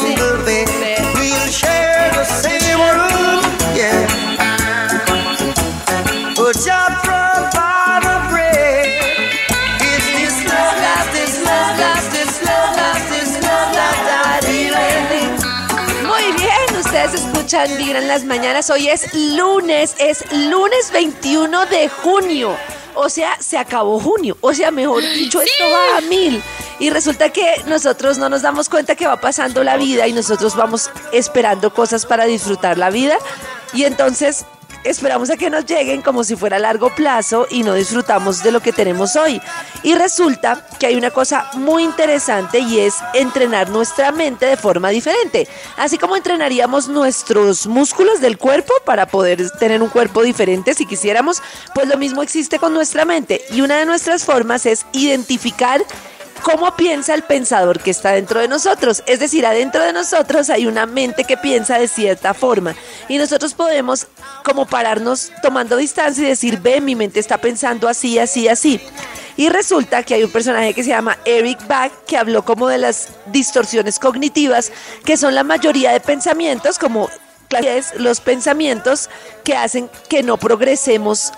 single bed. We'll share the same room, yeah. But just provide a bread. Is this love, love, this love, love, this love, love, this love, love, that feeling? Muy bien, ustedes escuchan Vibra en las mañanas. Hoy es lunes, es lunes 21 de junio. O sea, se acabó junio. O sea, mejor dicho, esto va a mil. Y resulta que nosotros no nos damos cuenta que va pasando la vida y nosotros vamos esperando cosas para disfrutar la vida. Y entonces esperamos a que nos lleguen como si fuera a largo plazo y no disfrutamos de lo que tenemos hoy. Y resulta que hay una cosa muy interesante y es entrenar nuestra mente de forma diferente. Así como entrenaríamos nuestros músculos del cuerpo para poder tener un cuerpo diferente si quisiéramos, pues lo mismo existe con nuestra mente. Y una de nuestras formas es identificar cómo piensa el pensador que está dentro de nosotros. Es decir, adentro de nosotros hay una mente que piensa de cierta forma. Y nosotros podemos como pararnos tomando distancia y decir, ve, mi mente está pensando así, así, así. Y resulta que hay un personaje que se llama Eric Bach que habló como de las distorsiones cognitivas, que son la mayoría de pensamientos, como los pensamientos que hacen que no progresemos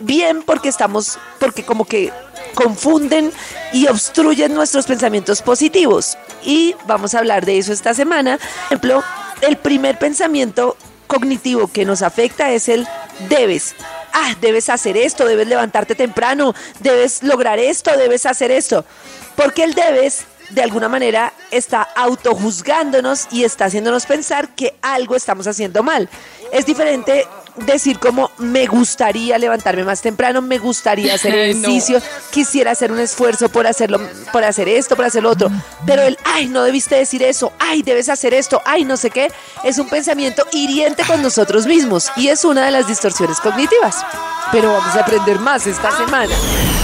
bien porque estamos, porque como que confunden y obstruyen nuestros pensamientos positivos. Y vamos a hablar de eso esta semana. Por ejemplo, el primer pensamiento cognitivo que nos afecta es el debes. Ah, debes hacer esto, debes levantarte temprano, debes lograr esto, debes hacer esto. Porque el debes de alguna manera está autojuzgándonos y está haciéndonos pensar que algo estamos haciendo mal. Es diferente decir como me gustaría levantarme más temprano, me gustaría hacer ejercicio, quisiera hacer un esfuerzo por hacerlo, por hacer esto, por hacer lo otro. Pero el ay, no debiste decir eso, ay, debes hacer esto, ay, no sé qué, es un pensamiento hiriente con nosotros mismos y es una de las distorsiones cognitivas. Pero vamos a aprender más esta semana.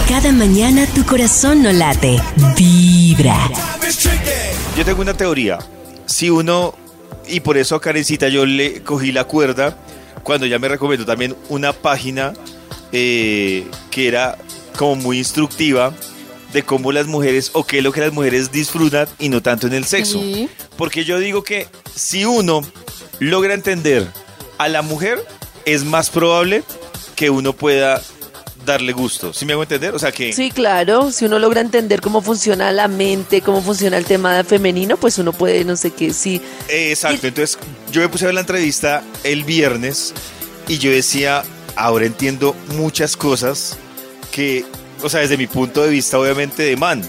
Cada mañana tu corazón no late, vibra. Yo tengo una teoría. Si uno, y por eso a Karencita yo le cogí la cuerda, cuando ya me recomendó también una página eh, que era como muy instructiva de cómo las mujeres o qué es lo que las mujeres disfrutan y no tanto en el sexo. Porque yo digo que si uno logra entender a la mujer, es más probable que uno pueda darle gusto. ¿Sí me hago entender? O sea que... Sí, claro, si uno logra entender cómo funciona la mente, cómo funciona el tema femenino, pues uno puede, no sé qué, sí. Eh, Exacto, entonces yo me puse a ver la entrevista el viernes y yo decía, ahora entiendo muchas cosas que, o sea, desde mi punto de vista obviamente de man.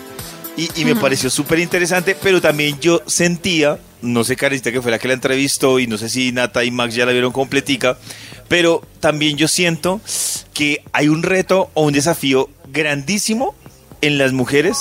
Y, y me pareció súper interesante, pero también yo sentía, no sé Karencita que fue la que la entrevistó y no sé si Nata y Max ya la vieron completica, pero también yo siento que hay un reto o un desafío grandísimo en las mujeres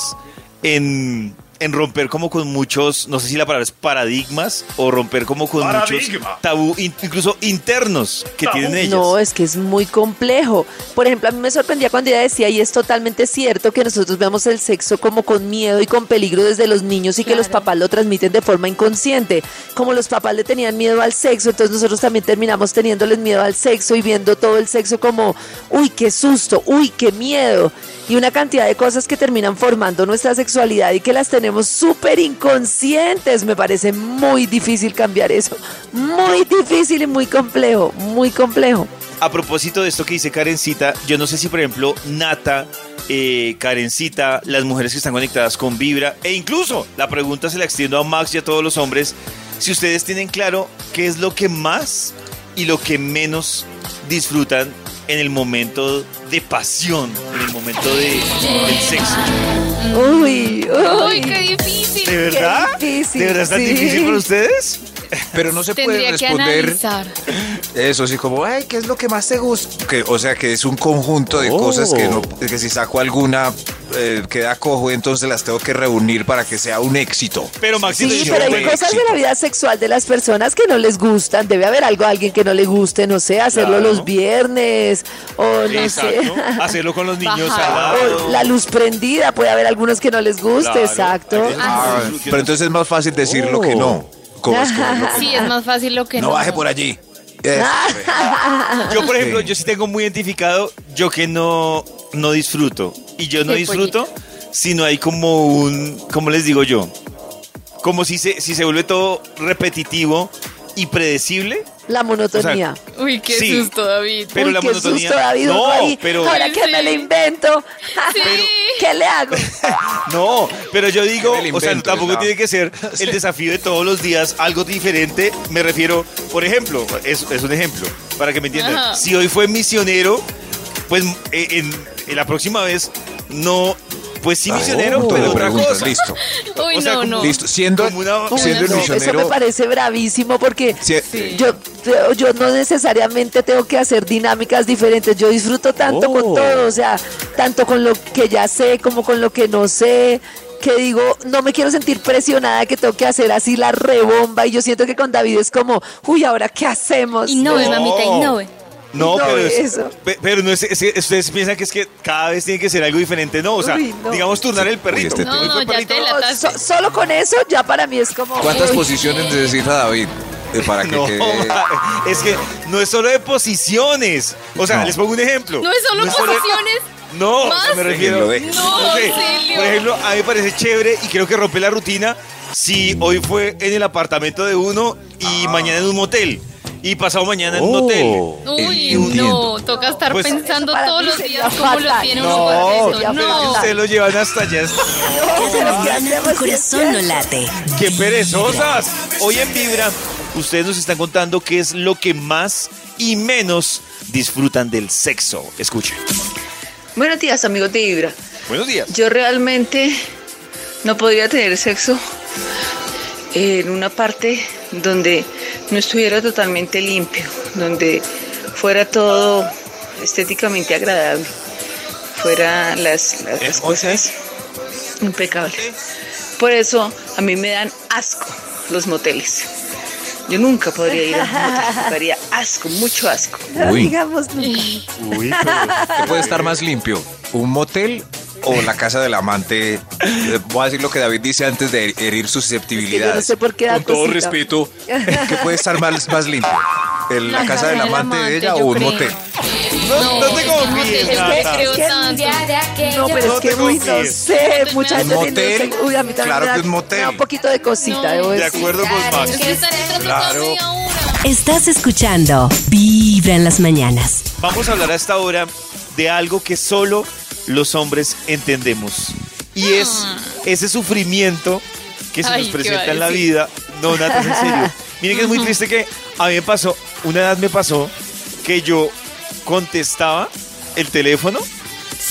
en, en romper como con muchos, no sé si la palabra es paradigmas o romper como con muchos tabú, in- incluso internos que tienen ellas. No, es que es muy complejo. Por ejemplo, a mí me sorprendía cuando ella decía, y es totalmente cierto, que nosotros vemos el sexo como con miedo y con peligro desde los niños y que los papás lo transmiten de forma inconsciente. Como los papás le tenían miedo al sexo, entonces nosotros también terminamos teniéndoles miedo al sexo y viendo todo el sexo como, uy, qué susto, uy, qué miedo. Y una cantidad de cosas que terminan formando nuestra sexualidad y que las tenemos súper inconscientes. Me parece muy difícil cambiar eso. Muy difícil y muy complejo, muy complejo. A propósito de esto que dice Karencita, yo no sé si, por ejemplo, Nata, eh, Karencita, las mujeres que están conectadas con Vibra, e incluso la pregunta se la extiendo a Max y a todos los hombres, si ustedes tienen claro qué es lo que más y lo que menos disfrutan en el momento de pasión, en el momento de, del sexo. Uy, Uy, uy. qué difícil. ¿De verdad? difícil, ¿De verdad es tan sí. difícil para ustedes? Pero no se puede Tendría que responder analizar. Eso, así como, ay, ¿qué es lo que más te gusta? Que, o sea, que es un conjunto de Oh. cosas que, no, que si saco alguna eh, queda cojo, entonces las tengo que reunir para que sea un éxito. Pero Maxito, Sí, pero hay cosas de la vida sexual de las personas que no les gustan. Debe haber algo a alguien que no le guste, no sé, hacerlo Claro. los viernes o no Exacto. sé. Hacerlo con los niños Bajar. al lado. O la luz prendida, puede haber algunos que no les guste, Claro. exacto. Ah, pero entonces es más fácil decirlo que no. Como es como lo que- Sí, es más fácil lo que no. no baje por allí. Yo, por ejemplo, Sí. yo sí tengo muy identificado yo que no, no disfruto. Y yo no disfruto si no hay como un, ¿cómo les digo yo? Como si se, si se vuelve todo repetitivo y predecible. La monotonía. Uy, qué Sí. susto, David. Pero Uy, la qué monotonía. susto, David, no, pero Ahora Sí, que me le invento. Sí. ¿Qué le hago? no, pero yo digo, o sea, tampoco la- tiene que ser el desafío de todos los días algo diferente. Me refiero, por ejemplo, es, es un ejemplo para que me entiendan. Ajá. Si hoy fue misionero, pues eh, en, en la próxima vez no, pues sí misionero, Punto de pero otra cosa. Listo. Uy, O sea, no, no. Listo. Siendo, una- siendo el No, eso me misionero. parece bravísimo porque si- yo, yo, yo no necesariamente tengo que hacer dinámicas diferentes. Yo disfruto tanto con Oh. todo, o sea, tanto con lo que ya sé como con lo que no sé. Que digo, no me quiero sentir presionada que tengo que hacer así la rebomba. Y yo siento que con David es como, uy, ¿ahora qué hacemos? Innove, No. mamita, innove. No, No, pero, es- eso. pe- pero no es, es que ustedes piensan que es que cada vez tiene que ser algo diferente, no, o sea, Uy, no. digamos turnar el perrito. este No, no, ya te so- solo con eso ya para mí es como... ¿Cuántas uy, posiciones necesita David eh, para que No, quede? es que no es solo de posiciones. O sea, No. les pongo un ejemplo. No es solo de- posiciones. No, ¿Más? me refiero. No, no sé, por ejemplo, a mí me parece chévere y creo que rompe la rutina si hoy fue en el apartamento de uno y Ah. mañana en un motel y pasado mañana en un Oh. hotel. Uy, Entiendo. no, toca estar Pues- pensando Para todos mí los sería días cómo lo fatal. tiene uno No, No. ustedes lo llevan hasta allá. no, pero ¿qué Mañana tu corazón no late. ¡Qué perezosas! Hoy en Vibra, ustedes nos están contando qué es lo que más y menos disfrutan del sexo. Escuchen. Buenos días, amigos de Vibra. Buenos días. Yo realmente no podría tener sexo en una parte donde no estuviera totalmente limpio, donde fuera todo estéticamente agradable, fuera las, las, las cosas impecables. Por eso a mí me dan asco los moteles. Yo nunca podría ir a un motel, me daría asco, mucho asco. No Uy. digamos nunca. Uy, ¿Qué puede estar más limpio? ¿Un motel o la casa del amante? Eh, Voy a decir lo que David dice antes de herir Que yo no susceptibilidades. sé por qué da Con todo respeto, ¿qué puede estar más, más limpio? ¿El- ¿La, casa del amante, de ella o un creo. motel? No, no te confíes, Es que Es que-. No, pero No es que, uy, no sé, mucha gente motel, tiene sexo. Uy, a mí también claro me da, que un motel. un poquito de cosita, No. De acuerdo con Max. Que Claro. Estás escuchando Vibra en las mañanas. Vamos a hablar a esta hora de algo que solo los hombres entendemos. Y es ese sufrimiento que se Ay, nos ¿qué presenta en la vida. No, nada, en serio. Miren que es muy triste que a mí me pasó, una edad me pasó que yo contestaba el teléfono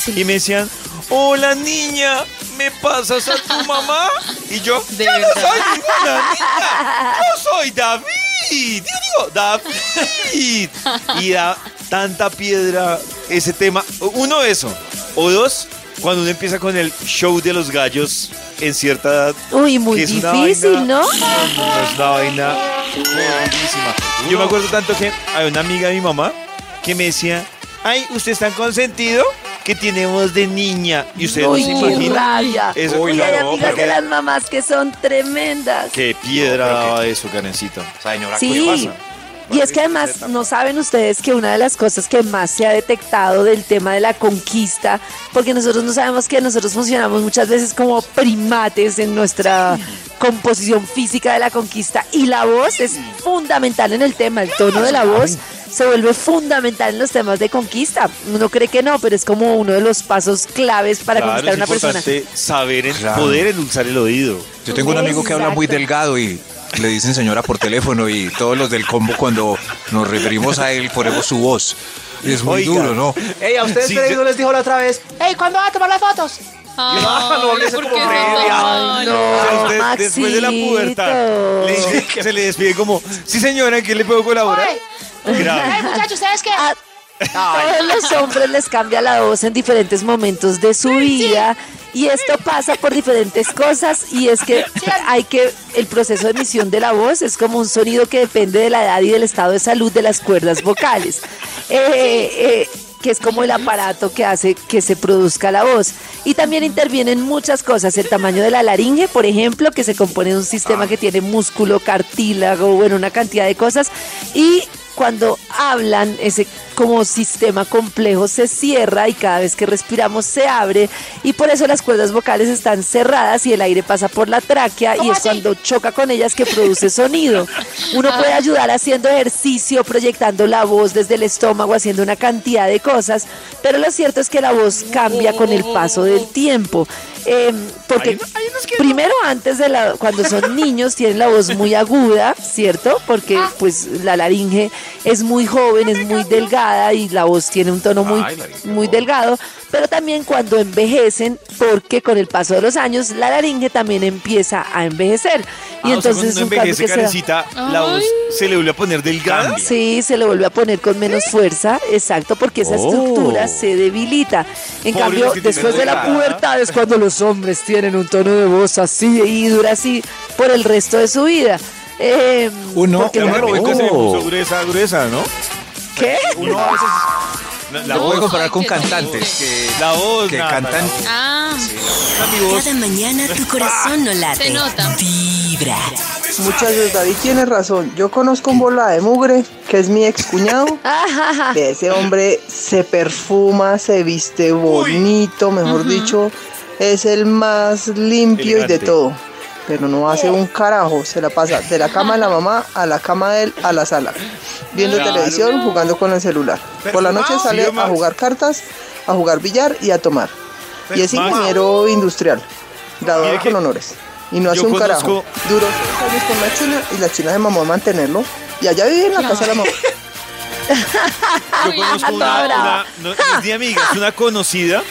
y me decían, hola niña, ¿me pasas a tu mamá? Y yo, De yo no verdad. soy ninguna niña, yo soy David. Yo digo, David. Y da tanta piedra ese tema. Uno, eso. O dos, cuando uno empieza con el show de los gallos en cierta edad. Uy, muy que es difícil, vaina- ¿no? no, es una vaina jodidísima. Yo me acuerdo tanto que hay una amiga de mi mamá que me decía, ay, ¿usted es tan consentido? Que tiene voz de niña. Y ustedes Uy, no se imaginan. rabia. Eso- Uy, Uy, hay no, amigas de las mamás que son tremendas. Qué piedra daba eso, Karencita. Señora, Sí. ¿qué pasa? Y es que además no saben ustedes que una de las cosas que más se ha detectado del tema de la conquista, porque nosotros no sabemos que nosotros funcionamos muchas veces como primates en nuestra composición física de la conquista y la voz es fundamental en el tema, el tono de la voz se vuelve fundamental en los temas de conquista. Uno cree que no, pero es como uno de los pasos claves para Claro, conquistar a es una persona. importante saber, Claro. poder endulzar el oído. Yo tengo un amigo que habla muy delgado y le dicen señora por teléfono y todos los del combo cuando nos referimos a él ponemos su voz. Es muy Oiga. duro, ¿no? Ey, a ustedes Sí, Freddy yo- no les dijo la otra vez. Ey, ¿cuándo van a tomar las fotos? Ay, no, le hice ¿por como qué Freddy, son ay, tan no. O sea, usted, Maxito. después de la pubertad, le dice que se le despide como, sí señora, ¿en qué le puedo colaborar? Grave. muchachos, ¿ustedes qué? A todos los hombres les cambia la voz en diferentes momentos de su vida y esto pasa por diferentes cosas y es que hay que el proceso de emisión de la voz es como un sonido que depende de la edad y del estado de salud de las cuerdas vocales. Eh, eh, que es como el aparato que hace que se produzca la voz. Y también intervienen muchas cosas, el tamaño de la laringe, por ejemplo, que se compone de un sistema que tiene músculo, cartílago, bueno, una cantidad de cosas. Y cuando hablan, ese como sistema complejo se cierra y cada vez que respiramos se abre y por eso las cuerdas vocales están cerradas y el aire pasa por la tráquea y es cuando choca con ellas que produce sonido. Uno puede ayudar haciendo ejercicio, proyectando la voz desde el estómago, haciendo una cantidad de cosas, pero lo cierto es que la voz cambia con el paso del tiempo. Eh, porque primero antes de la cuando son niños tienen la voz muy aguda, ¿cierto? Porque pues la laringe es muy joven, es muy delgada y la voz tiene un tono muy muy delgado, pero también cuando envejecen, porque con el paso de los años la laringe también empieza a envejecer. Y Ah, o sea, entonces cuando un cambio envejece da. Karencita, la voz se le vuelve a poner delgada. Sí, se le vuelve a poner con menos fuerza, exacto, porque esa estructura se debilita. En Pobre cambio, después de la pubertad es cuando los hombres tienen un tono de voz así y dura así por el resto de su vida. Eh, Uno- uno Mónica se Oh. puso gruesa, gruesa, ¿no? ¿Qué? Uno a veces... La, la Lo voy a comparar con cantantes que, la voz, que nada, cantan. la voz. Ah, Mi voz. Cada mañana tu corazón no late. Se nota. Vibra. Muchachos, David tiene razón. Yo conozco un bola de mugre, que es mi excuñado. Ese hombre se perfuma, se viste bonito, mejor dicho, es el más limpio y de todo. Pero no hace un carajo, se la pasa de la cama de la mamá a la cama de él a la sala, viendo Claro. televisión, jugando con el celular. Por la noche sale a jugar cartas, a jugar billar y a tomar. Y es ingeniero industrial, graduado con honores. Y no hace un carajo. Duró años con la china y la china se mamó a mantenerlo. Y allá vive en la casa de la mamá. Yo conozco a una, toda brava. una- no, no es ni amiga, es una conocida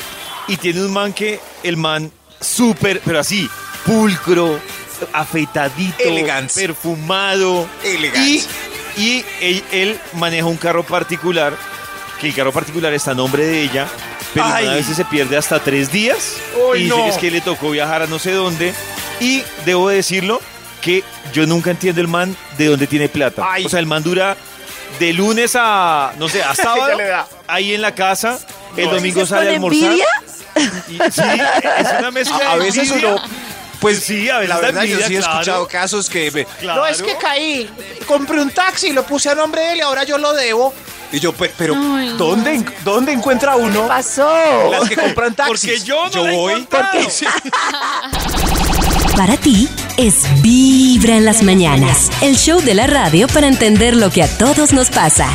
y tiene un man que el man súper, pero así, pulcro, afeitadito, Elegance. perfumado. Elegance. Y, y él, él maneja un carro particular, que el carro particular está a nombre de ella, pero Ay. a veces se pierde hasta tres días y dice no. que es que le tocó viajar a no sé dónde. Y debo decirlo que yo nunca entiendo el man de dónde tiene plata. Ay. O sea, el man dura de lunes a, no sé, a sábado, Ya le da. ahí en la casa, el ¿Dices domingo sale a almorzar. envidia? Y- sí, es una mezcla A, a de veces envidia. uno, pues Sí, a veces la da verdad yo sí he claro. escuchado casos que me- Claro. No, es que caí. Compré un taxi, lo puse a nombre de él y ahora yo lo debo. y yo, pe- pero Ay, no. ¿dónde, en- dónde encuentra uno Pasó. las que compran taxis? Porque yo no la he voy. encontrado. Sí. Para ti es Vibra en las mañanas. El show de la radio para entender lo que a todos nos pasa.